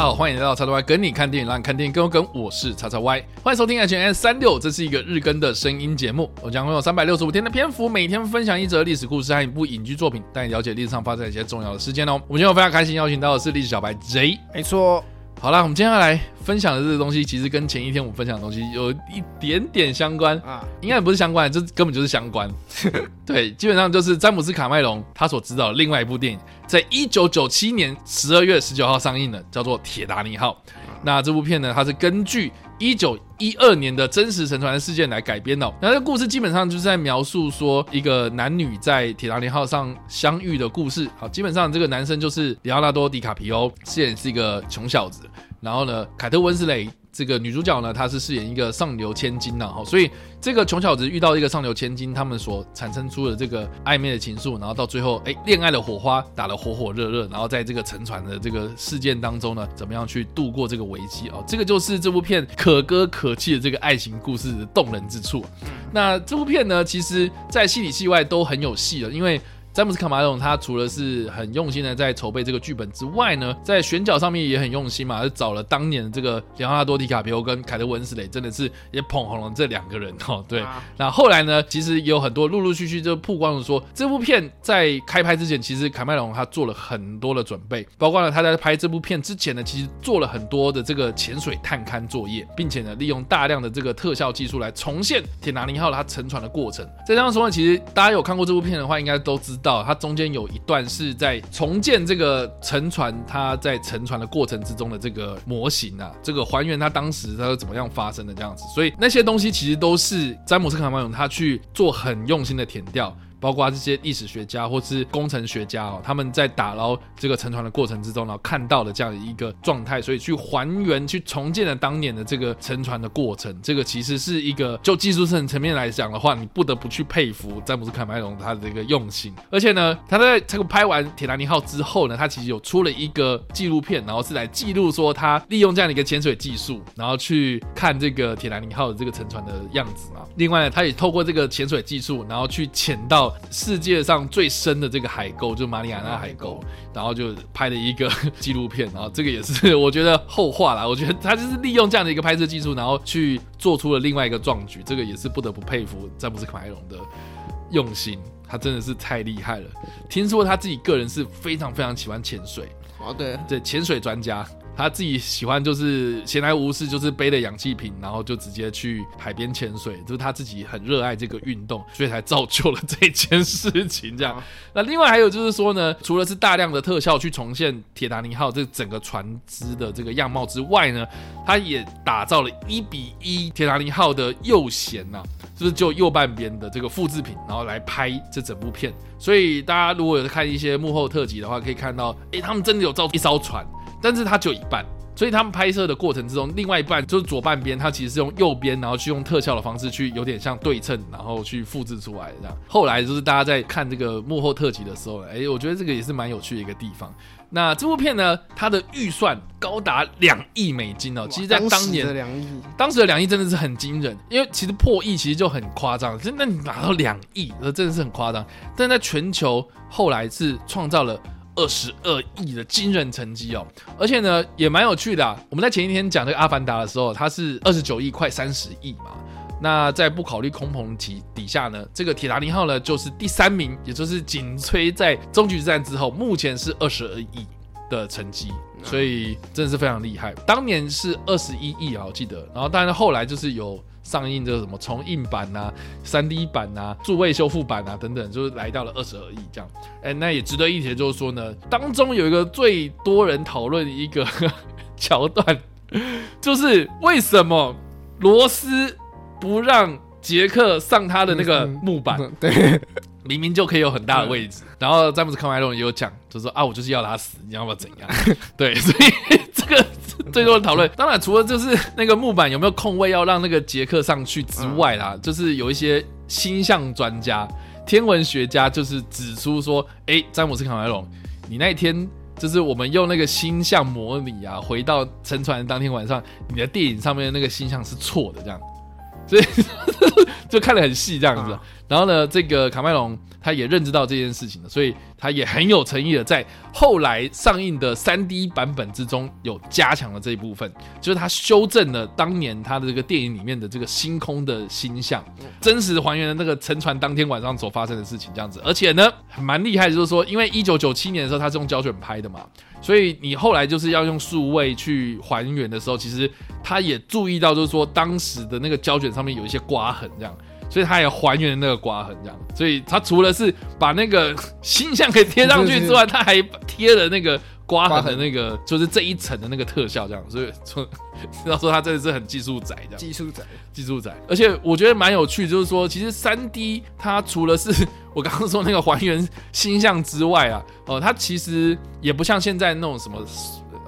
好，欢迎来到叉叉 Y 跟你看电影，让你看电影更有梗。我是叉叉 Y，欢迎收听 H&M 365，这是一个日更的声音节目。我将会有三百六十五天的篇幅，每天分享一则历史故事和一部影剧作品，带你了解历史上发生一些重要的事件哦。我们今天非常开心邀请到的是历史小白 J，没错。好啦，我们接下来分享的这个东西，其实跟前一天我们分享的东西有一点点相关啊，应该不是相关，这根本就是相关。对，基本上就是詹姆斯卡麦隆他所执导的另外一部电影，在一九九七年十二月十九号上映的，叫做《铁达尼号》。那这部片呢，它是根据一九一二年的真实沉船事件来改编的。那这故事基本上就是在描述说一个男女在铁达尼号上相遇的故事。好，基本上这个男生就是里奥纳多·迪卡皮欧，饰演是一个穷小子。然后呢，凯特温斯雷这个女主角呢，她是饰演一个上流千金呐，哈，所以这个穷小子遇到一个上流千金，他们所产生出的这个暧昧的情愫，然后到最后，哎，恋爱的火花打得火火热热，然后在这个沉船的这个事件当中呢，怎么样去度过这个危机哦，这个就是这部片可歌可泣的这个爱情故事的动人之处。那这部片呢，其实在戏里戏外都很有戏了，因为。詹姆斯卡马龙他除了是很用心的在筹备这个剧本之外呢，在选角上面也很用心嘛，就找了当年的这个里奥纳多·迪卡皮欧跟凯特温斯雷，真的是也捧红了这两个人哦。对，那后来呢，其实也有很多陆陆续续就曝光了说，这部片在开拍之前，其实卡麦隆他做了很多的准备，包括呢他在拍这部片之前呢，其实做了很多的这个潜水探勘作业，并且呢，利用大量的这个特效技术来重现铁达尼号它沉船的过程。再这样说呢，其实大家有看过这部片的话，应该都知道。它中间有一段是在重建这个沉船，它在沉船的过程之中的这个模型啊，这个还原它当时它是怎么样发生的这样子，所以那些东西其实都是詹姆斯卡麦隆他去做很用心的填掉。包括这些历史学家或是工程学家哦，他们在打捞这个沉船的过程之中，然后看到了这样的一个状态，所以去还原、去重建了当年的这个沉船的过程。这个其实是一个就技术层层面来讲的话，你不得不去佩服詹姆斯卡麦隆他的这个用心。而且呢，他在这个拍完《铁达尼号》之后呢，他其实有出了一个纪录片，然后是来记录说他利用这样的一个潜水技术，然后去看这个铁达尼号的这个沉船的样子嘛。另外呢，他也透过这个潜水技术，然后去潜到。世界上最深的这个海沟，就是马里亚纳海沟，然后就拍了一个 纪录片，然后这个也是我觉得后话啦。我觉得他就是利用这样的一个拍摄技术，然后去做出了另外一个壮举，这个也是不得不佩服詹姆斯卡梅隆的用心，他真的是太厉害了。听说他自己个人是非常非常喜欢潜水，哦，对，对，潜水专家。他自己喜欢就是闲来无事，就是背着氧气瓶，然后就直接去海边潜水，就是他自己很热爱这个运动，所以才造就了这件事情。这样，那另外还有就是说呢，除了是大量的特效去重现铁达尼号这整个船只的这个样貌之外呢，他也打造了一比一铁达尼号的右舷呐，就是就右半边的这个复制品，然后来拍这整部片。所以大家如果有看一些幕后特辑的话，可以看到，诶，他们真的有造一艘船。但是它只有一半，所以他们拍摄的过程之中，另外一半就是左半边，它其实是用右边，然后去用特效的方式去有点像对称，然后去复制出来的这样。后来就是大家在看这个幕后特辑的时候，哎，我觉得这个也是蛮有趣的一个地方。那这部片呢，它的预算高达两亿美金哦，其实，在当年，当时的两亿，当时的两亿真的是很惊人，因为其实破亿其实就很夸张，真的你拿到两亿，那真的是很夸张。但在全球后来是创造了。二十二亿的惊人成绩哦，而且呢也蛮有趣的。我们在前一天讲这个《阿凡达》的时候，它是二十九亿，快三十亿嘛。那在不考虑空棚底底下呢，这个铁达尼号呢就是第三名，也就是紧追在终局之战之后，目前是二十二亿的成绩，所以真的是非常厉害。当年是二十一亿啊，我记得。然后当然后来就是有。上映这个什么重映版啊、三 D 版啊、数位修复版啊等等，就是来到了二十二亿这样。哎，那也值得一提，就是说呢，当中有一个最多人讨论一个 桥段，就是为什么罗斯不让杰克上他的那个木板？对，明明就可以有很大的位置。然后詹姆斯康麦隆也有讲，就说啊，我就是要他死，你要不要怎样？对，所以这个。最多的讨论，当然除了就是那个木板有没有空位要让那个杰克上去之外啦，就是有一些星象专家、天文学家就是指出说，哎，詹姆斯康麦隆，你那一天就是我们用那个星象模拟啊，回到沉船当天晚上，你的电影上面的那个星象是错的，这样，所以就看得很细这样子。然后呢，这个卡麦隆他也认知到这件事情了，所以他也很有诚意的在后来上映的三 D 版本之中有加强了这一部分，就是他修正了当年他的这个电影里面的这个星空的星象，真实还原了那个沉船当天晚上所发生的事情这样子。而且呢，蛮厉害就是说，因为一九九七年的时候他是用胶卷拍的嘛，所以你后来就是要用数位去还原的时候，其实他也注意到就是说当时的那个胶卷上面有一些刮痕这样。所以他也还原那个刮痕，这样。所以他除了是把那个 星象给贴上去之外，他还贴了那个刮痕的那个，就是这一层的那个特效，这样。所以说，要说他真的是很技术宅，这样。技术宅，技术宅。而且我觉得蛮有趣，就是说，其实三 D 它除了是我刚刚说那个还原星象之外啊，哦，它其实也不像现在那种什么。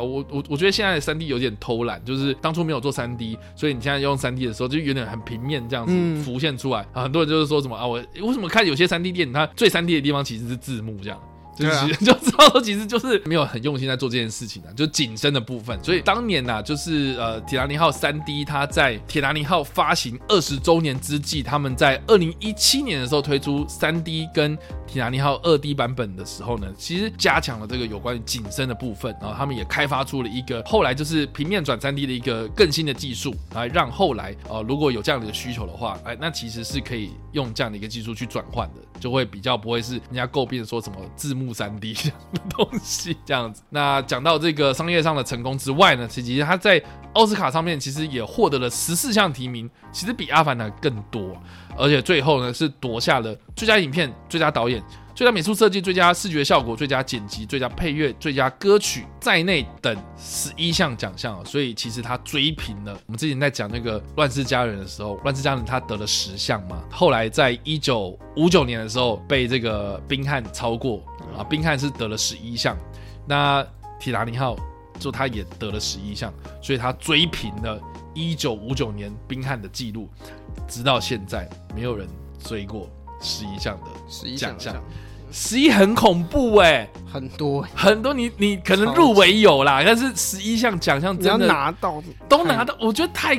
我我我觉得现在的三 D 有点偷懒，就是当初没有做三 D，所以你现在用三 D 的时候就有点很平面这样子浮现出来啊。很多人就是说什么啊，我为什么看有些三 D 电影，它最三 D 的地方其实是字幕这样。就是、啊、就知道，其实就是没有很用心在做这件事情的，就是景深的部分。所以当年呐、啊，就是呃，铁达尼号三 D，它在铁达尼号发行二十周年之际，他们在二零一七年的时候推出三 D 跟铁达尼号二 D 版本的时候呢，其实加强了这个有关于紧身的部分。然后他们也开发出了一个后来就是平面转三 D 的一个更新的技术，来让后来呃如果有这样的一个需求的话，哎，那其实是可以用这样的一个技术去转换的，就会比较不会是人家诟病说什么字幕。三 D 的东西这样子，那讲到这个商业上的成功之外呢，其实他在奥斯卡上面其实也获得了十四项提名，其实比阿凡达更多，而且最后呢是夺下了最佳影片、最佳导演。最佳美术设计、最佳视觉效果、最佳剪辑、最佳配乐、最佳歌曲在内等十一项奖项，所以其实他追平了我们之前在讲那个《乱世佳人》的时候，《乱世佳人》他得了十项嘛，后来在一九五九年的时候被这个宾汉超过啊，宾汉是得了十一项，那铁达尼号就他也得了十一项，所以他追平了一九五九年冰汉的记录，直到现在没有人追过十一项的奖项。十一很恐怖哎、欸，很多、欸、很多你，你你可能入围有啦，但是十一项奖项真的拿到都拿到，我觉得太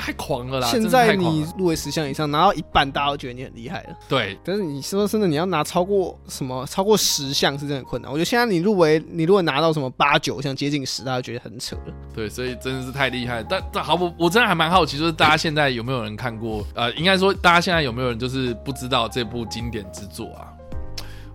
太狂了啦。现在你入围十项以上拿到一半，大家都觉得你很厉害了。对，但是你说真的，你要拿超过什么超过十项是真的困难。我觉得现在你入围，你如果拿到什么八九项接近十，大家觉得很扯了。对，所以真的是太厉害。但但好，我我真的还蛮好奇，就是大家现在有没有人看过？呃，应该说大家现在有没有人就是不知道这部经典之作啊？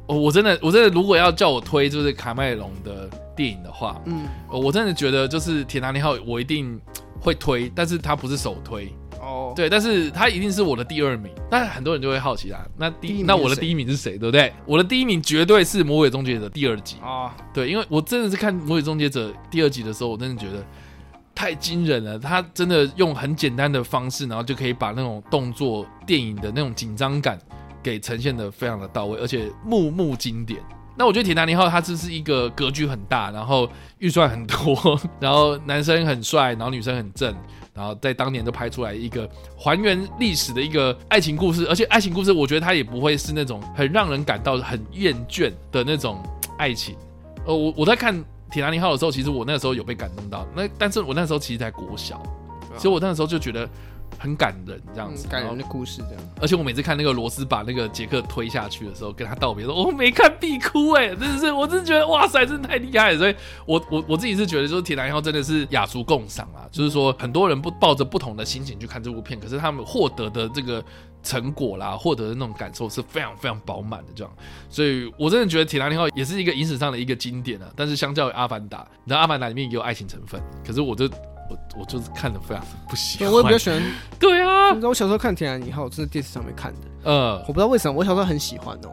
哦我真的我真的如果要叫我推就是卡麦隆的电影的话，嗯，我真的觉得就是铁达尼号我一定会推，但是他不是首推哦，对，但是他一定是我的第二名。但很多人就会好奇啦，那第，第一那我的第一名是谁，对不对？我的第一名绝对是《魔鬼终结者》第二集啊，哦、对，因为我真的是看《魔鬼终结者》第二集的时候，我真的觉得太惊人了，他真的用很简单的方式，然后就可以把那种动作电影的那种紧张感。给呈现的非常的到位，而且幕幕经典。那我觉得铁达尼号它这是一个格局很大，然后预算很多，然后男生很帅，然后女生很正，然后在当年都拍出来一个还原历史的一个爱情故事。而且爱情故事，我觉得它也不会是那种很让人感到很厌倦的那种爱情。呃，我我在看铁达尼号的时候，其实我那个时候有被感动到。那但是我那时候其实才国小，所以我那时候就觉得。很感人，这样子，感人的故事这样。而且我每次看那个罗斯把那个杰克推下去的时候，跟他道别，说我没看必哭，哎，真的是，我真的觉得哇塞，真的太厉害了。所以我我我自己是觉得，就是铁达尼号真的是雅俗共赏啊，就是说很多人不抱着不同的心情去看这部片，可是他们获得的这个成果啦，获得的那种感受是非常非常饱满的这样。所以我真的觉得铁达尼号也是一个影史上的一个经典啊。但是相较于阿凡达，你知道阿凡达里面也有爱情成分，可是我就。我我就是看的非常不喜欢，我也比较喜欢。对啊，你知道我小时候看《铁达尼号》，我是在电视上面看的。呃，我不知道为什么，我小时候很喜欢哦。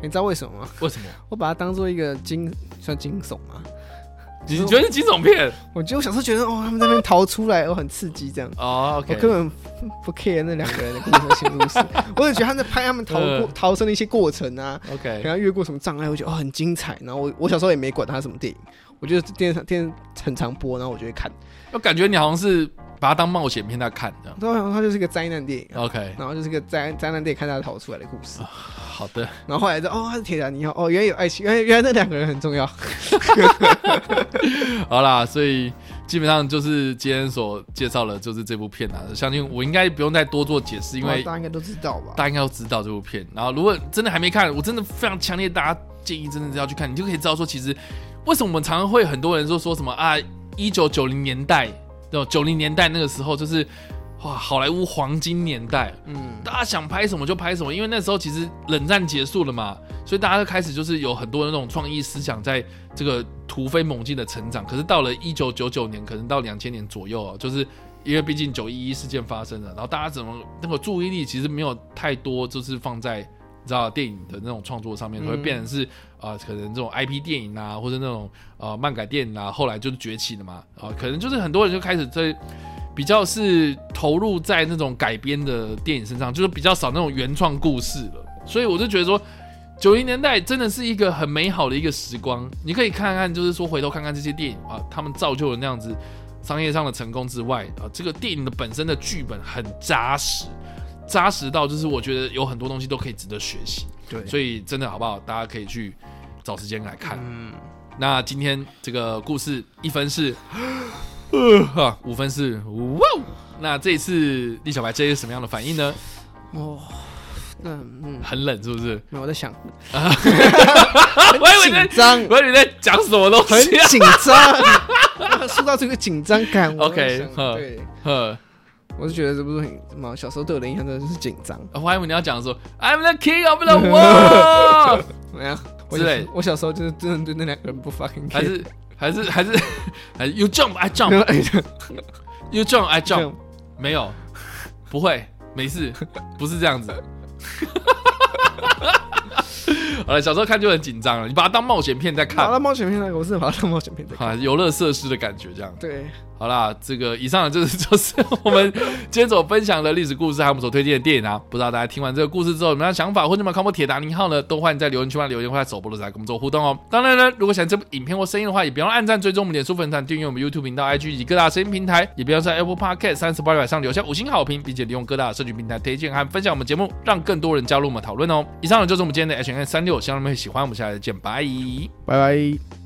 你知道为什么吗？为什么？我把它当做一个惊，算惊悚吗？你觉得是惊悚片？我觉得我小时候觉得哦，他们在那边逃出来，哦，很刺激这样。哦。我根本不 care 那两个人的故事性故事，我只觉得他们在拍他们逃过逃生的一些过程啊。OK。然后越过什么障碍，我觉得哦很精彩。然后我我小时候也没管它什么电影，我觉得电视电视很常播，然后我就会看。我感觉你好像是把它当冒险片在看，这样。对，它就是一个灾难电影。OK，然后就是个灾灾难电影，看他逃出来的故事。好的。然后后来就哦，他是铁达尼号，哦，原来有爱情，原来原来那两个人很重要。好啦，所以基本上就是今天所介绍的，就是这部片啊。相信我应该不用再多做解释，因为大家应该都知道吧？大家应该都知道这部片。然后，如果真的还没看，我真的非常强烈，大家建议真的是要去看，你就可以知道说，其实为什么我们常常会很多人说说什么啊，一九九零年代，九零年代那个时候就是。哇，好莱坞黄金年代，嗯，大家想拍什么就拍什么，因为那时候其实冷战结束了嘛，所以大家就开始就是有很多的那种创意思想在这个突飞猛进的成长。可是到了一九九九年，可能到两千年左右啊，就是因为毕竟九一一事件发生了，然后大家怎么那个注意力其实没有太多，就是放在你知道电影的那种创作上面，会变成是啊、呃，可能这种 IP 电影啊，或者那种呃漫改电影啊，后来就是崛起的嘛，啊、呃，可能就是很多人就开始在。比较是投入在那种改编的电影身上，就是比较少那种原创故事了。所以我就觉得说，九零年代真的是一个很美好的一个时光。你可以看看，就是说回头看看这些电影啊，他们造就了那样子商业上的成功之外啊，这个电影的本身的剧本很扎实，扎实到就是我觉得有很多东西都可以值得学习。对，所以真的好不好？大家可以去找时间来看。嗯，那今天这个故事一分是。呃哈，五分是哇！那这一次李小白这是什么样的反应呢？哦，嗯嗯，很冷是不是？没有，我在想啊，我以为紧张，我以为你在讲什么东西，很紧张，说到这个紧张感，OK，对，呵，我是觉得这部电影什么小时候对我的印象真的是紧张。我还以为你要讲说 I'm the king of the world，怎么样？我我小时候就是真的对那两个人不 fucking care，还是。还是还是还是 You jump, I jump. You jump, I jump. 没有，不会，没事，不是这样子。好了，小时候看就很紧张了，你把它当冒险片在看。把它当冒险片在看，我是把它当冒险片在看。啊，游乐设施的感觉这样。对。好啦，这个以上的就是就是我们今天所分享的历史故事，还有我们所推荐的电影啊。不知道大家听完这个故事之后有没有想法，或者有没有看过铁达尼号呢？都欢迎在留言区里留言，或在首播的时候来跟我们做互动哦。当然呢，如果喜欢这部影片或声音的话，也别忘按赞、追踪我们脸书粉团、订阅我们 YouTube 频道、IG 以及各大声音平台，也不要在 Apple Podcast 三十八里上留下五星好评，并且利用各大社群平台推荐和分享我们节目，让更多人加入我们讨论哦。以上呢就是我们今天的 H&M 365，希望你们会喜欢。我们下次再见，拜拜拜拜。